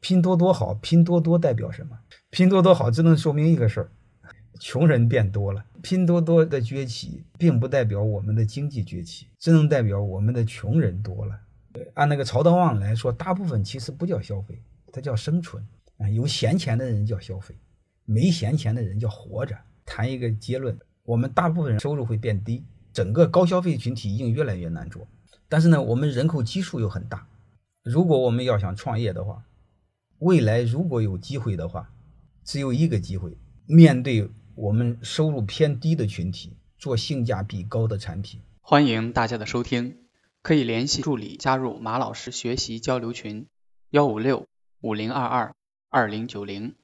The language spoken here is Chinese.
拼多多好，拼多多代表什么？拼多多好，只能说明一个事儿：穷人变多了。拼多多的崛起，并不代表我们的经济崛起，只能代表我们的穷人多了。对按那个曹德旺来说，大部分其实不叫消费，它叫生存啊。有闲钱的人叫消费，没闲钱的人叫活着。谈一个结论：我们大部分人收入会变低，整个高消费群体已经越来越难做。但是呢，我们人口基数又很大。如果我们要想创业的话，未来如果有机会的话，只有一个机会：面对我们收入偏低的群体，做性价比高的产品。欢迎大家的收听。可以联系助理加入马老师学习交流群：幺五六五零二二二零九零。